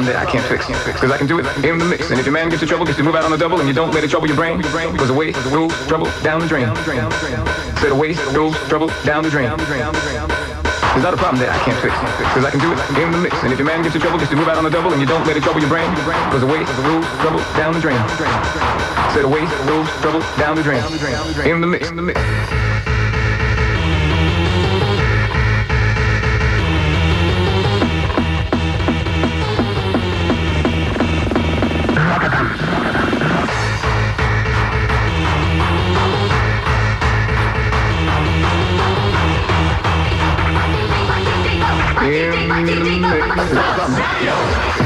Problem that I can't fix. Cause I can do it in the mix. And if your man gets in trouble, gets to move out on the double, and you don't let it trouble your brain. Cause away goes trouble down the drain. Said away goes trouble down the drain. There's not a problem that I can't fix. Cause I can do it in the mix. And if your man gets in trouble, gets to move out on the double, and you don't let it trouble your brain. Cause away goes trouble down the drain. Said away goes trouble down the drain. In the mix. In the mix. There's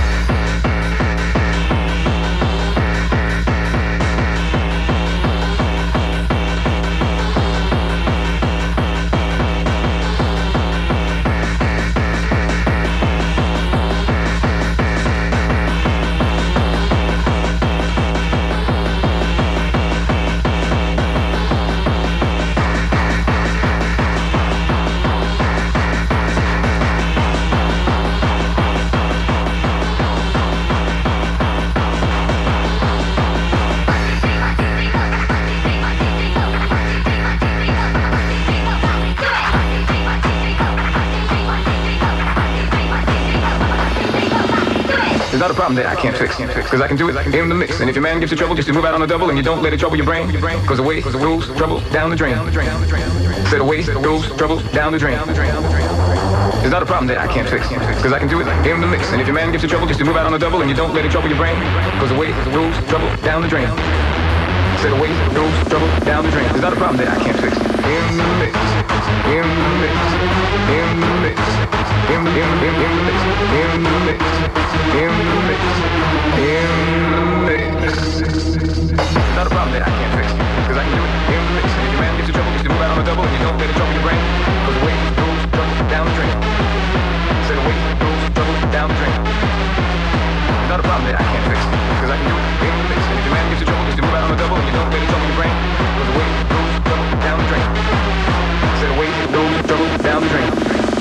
problem that I can't fix. Cause I can do it in the mix. And if your man gives you trouble, just to move out on the double and you don't let it trouble your brain. Cause away goes trouble down the drain. Said away goes trouble down the drain. It's not a problem that I can't fix. Cause I can do it in the mix. And if your man gives you trouble, just to move out on the double and you don't let it trouble your brain. Cause away goes trouble down the drain. Said away goes trouble down the drain. It's not a problem that I can't fix. In the mix. In. In. In in in. In. In. In that I can do it if your man gets in trouble, just move out on the double and you don't let it trouble brain. In your in out on the double down the drain. Said away goes trouble down drain.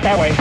out that way.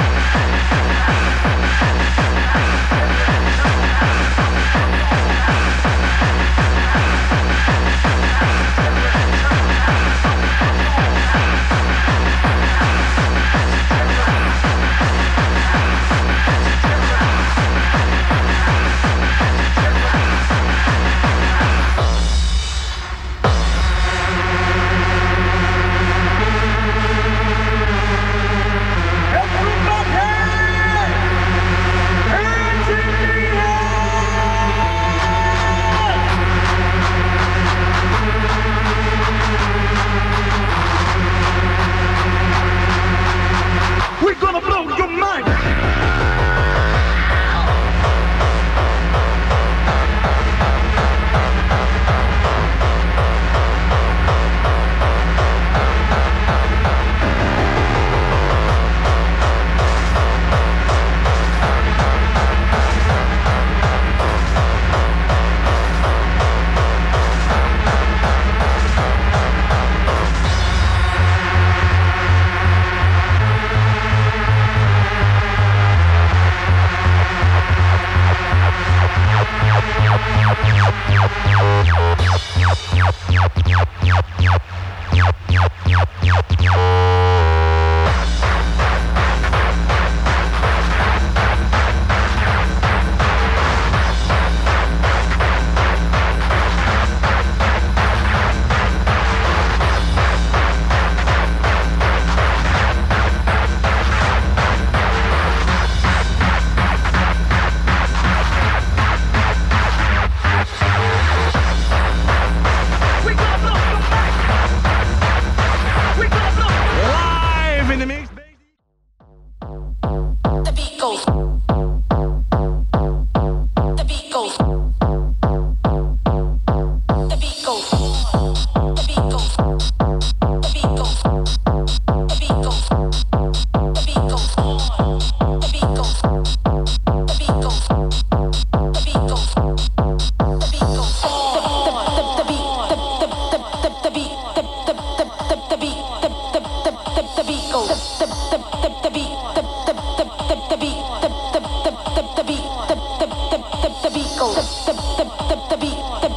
the, the, the, the, the beat. The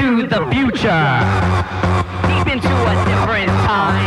into the future, deep into a different time.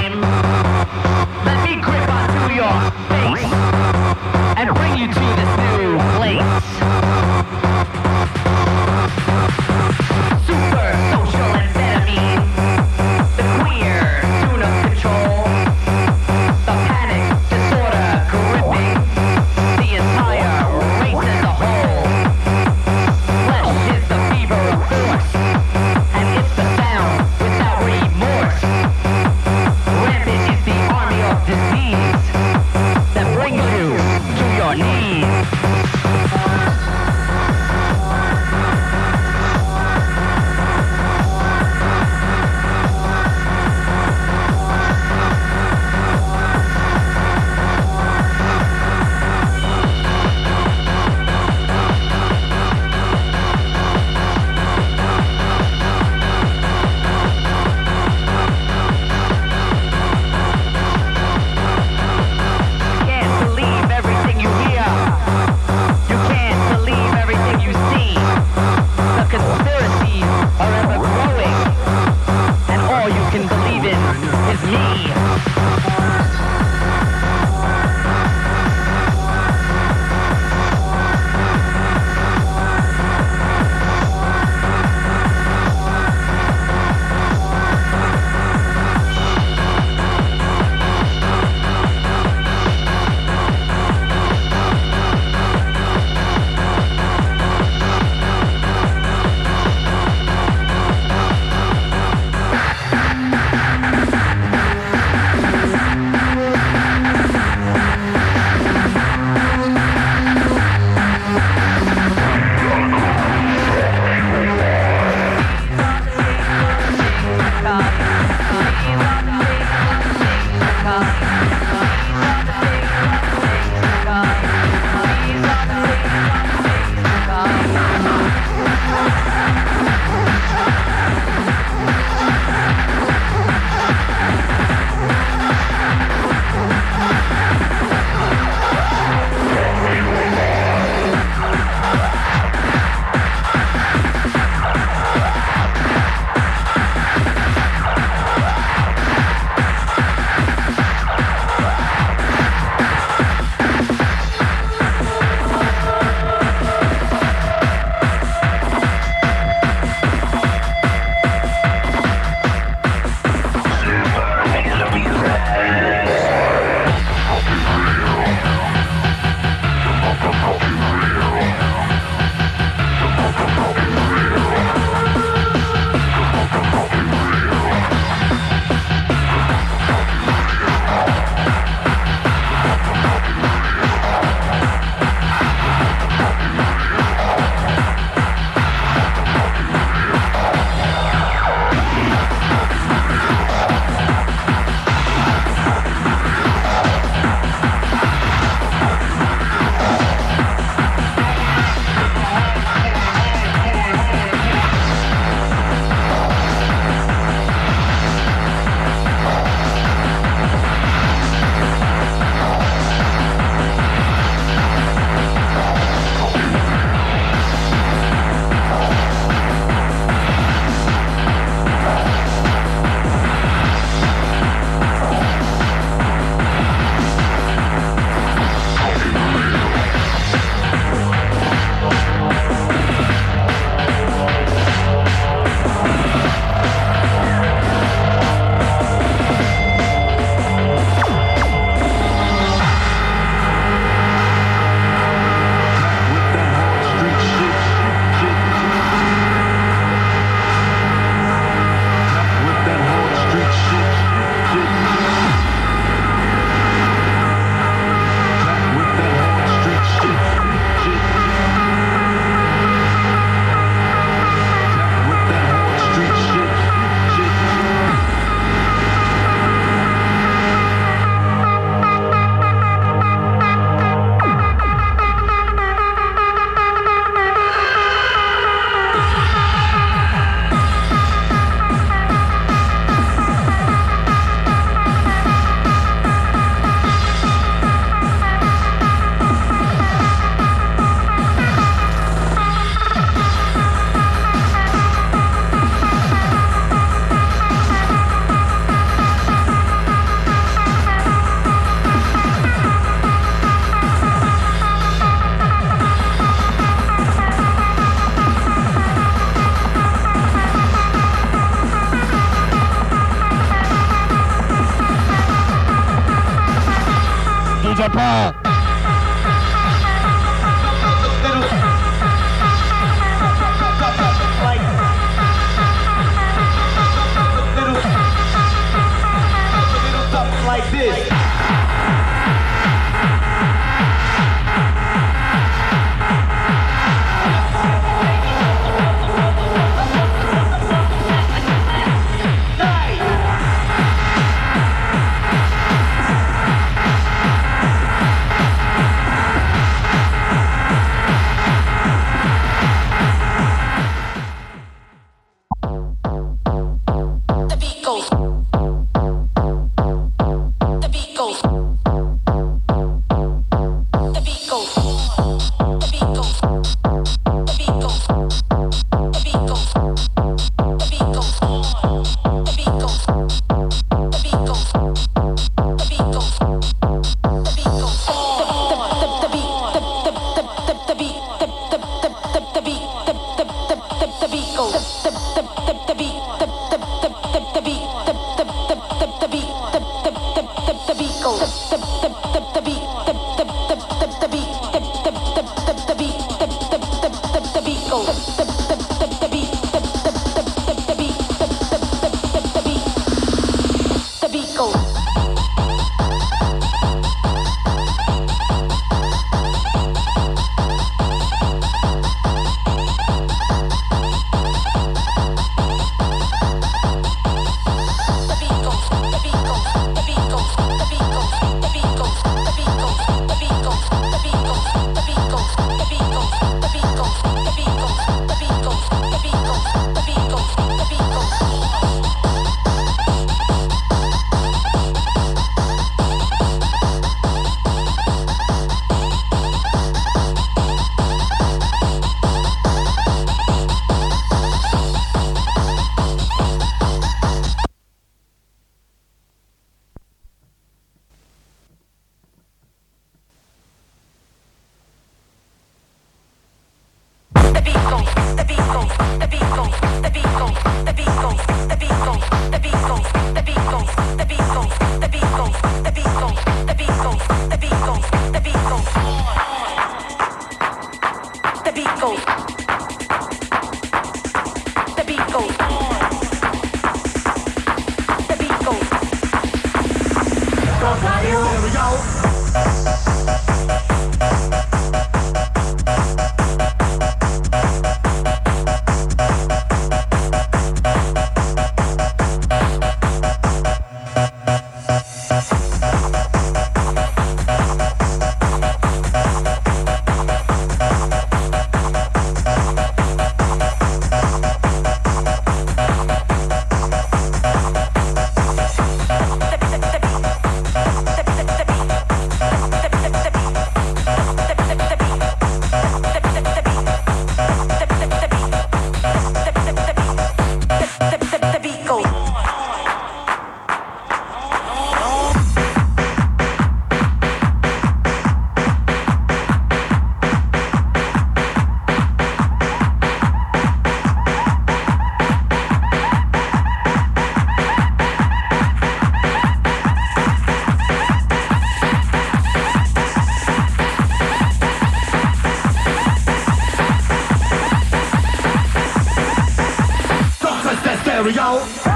我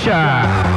Future.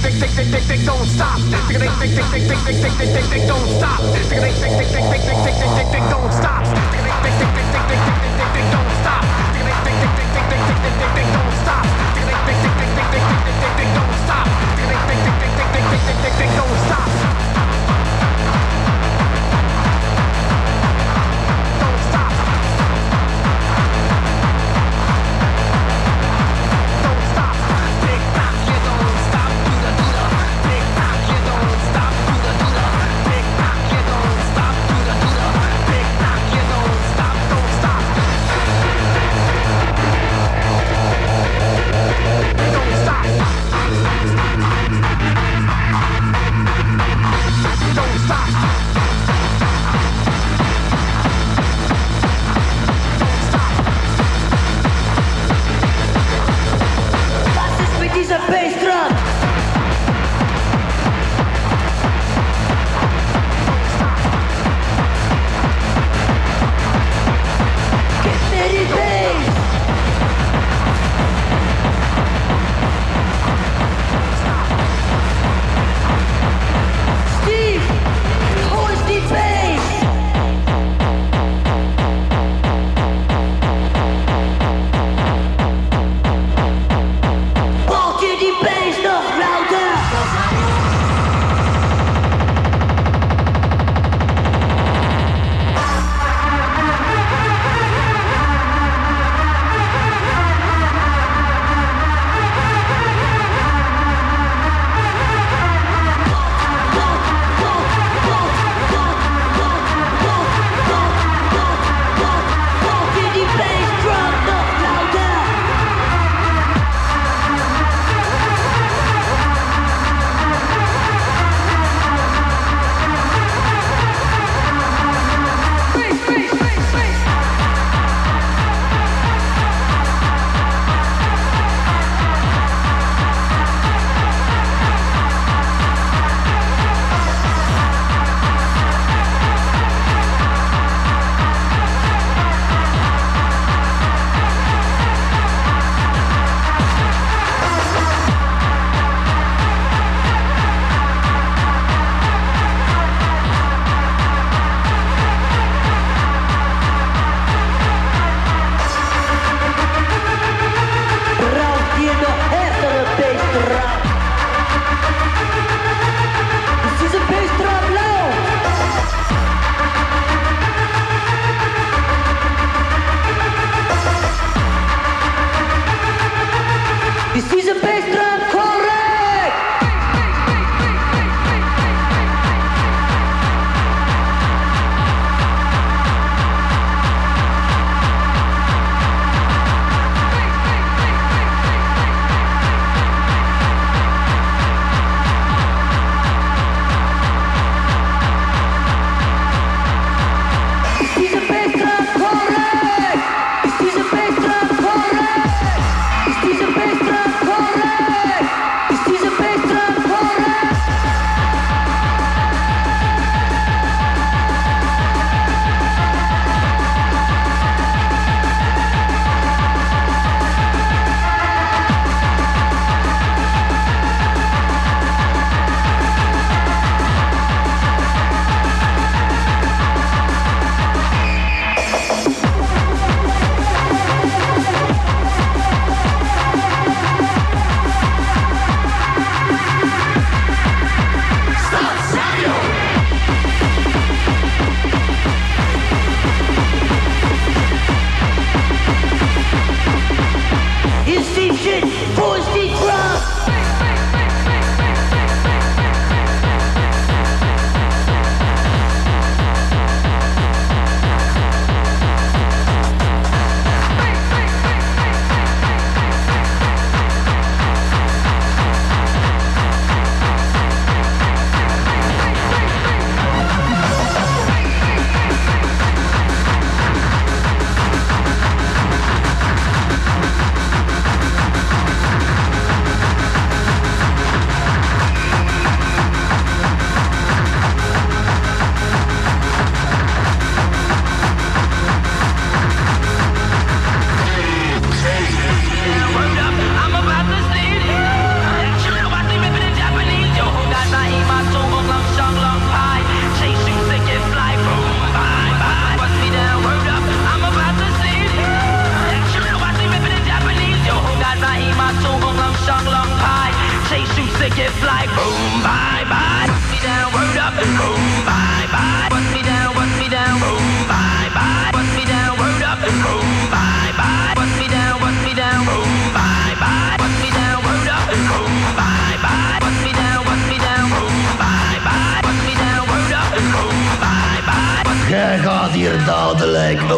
tick tick tick tick tick tick don't stop. Tick tick tick tick tick tick tick tick tick tick tick don't stop. Tick tick tick tick tick tick tick tick tick tick tick don't stop. Tick tick tick tick tick tick tick tick don't stop. Tick tick tick tick tick tick tick tick don't stop. Tick tick tick tick tick tick tick tick tick tick don't stop. Tick tick tick tick tick tick tick tick tick tick don't stop. the bass drum. Get ready, baby.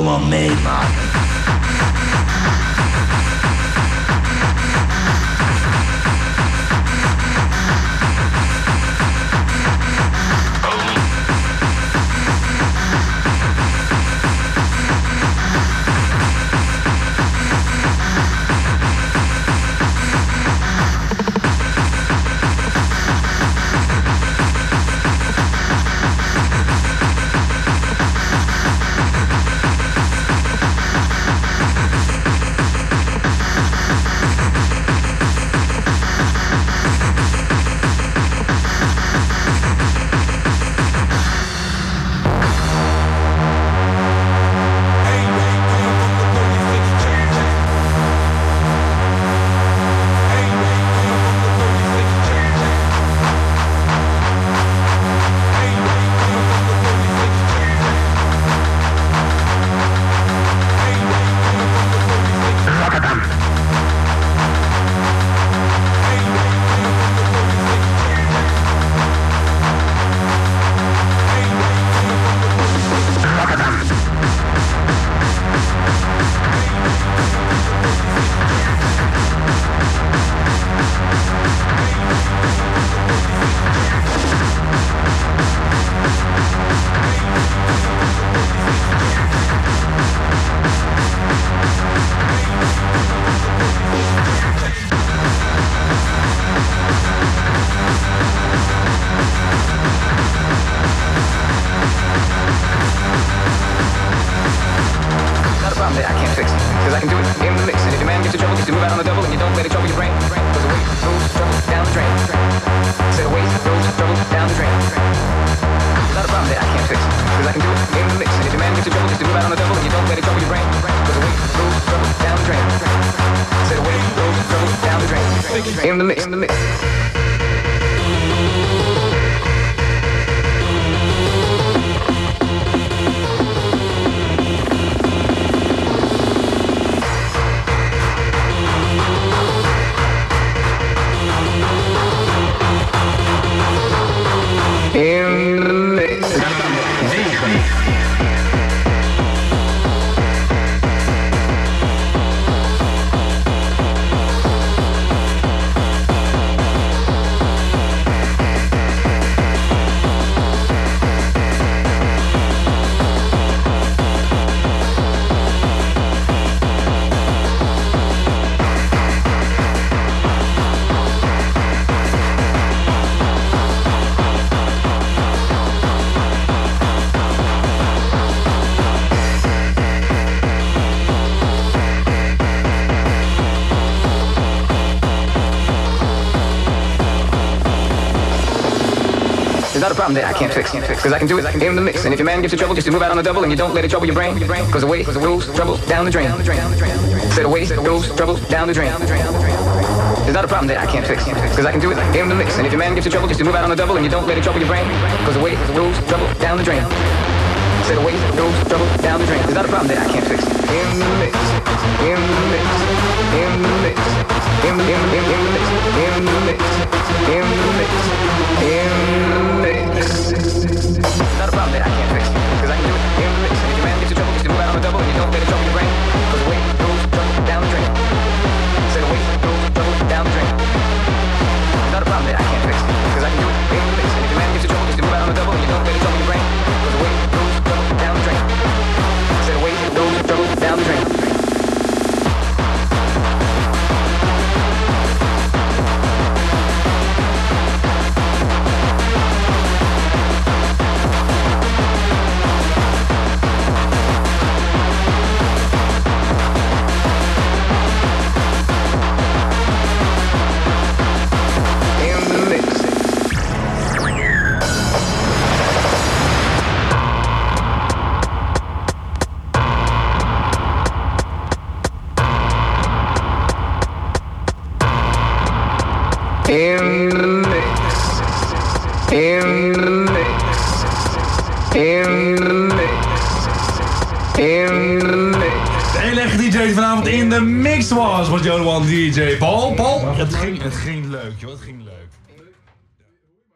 Ik wil wel It's not a problem that I can't fix. Cause I can do it I can in the mix. And if your man gives you trouble, just move out on the double and you don't let it trouble your brain. Cause away goes trouble down the drain. Said away goes trouble down the drain. It's not a problem that I can't fix. Cause I can do it I can in the mix. And if your man gives you trouble, just move out on the double and you don't let it trouble your brain. Cause away goes trouble down the drain. Said away goes trouble down the drain. It's not a problem that I can't fix. In the mix. In the mix. In the mix. In the mix. In the mix. In the mix. In the mix. In the mix. Down the drain. Not a problem that I can't fix.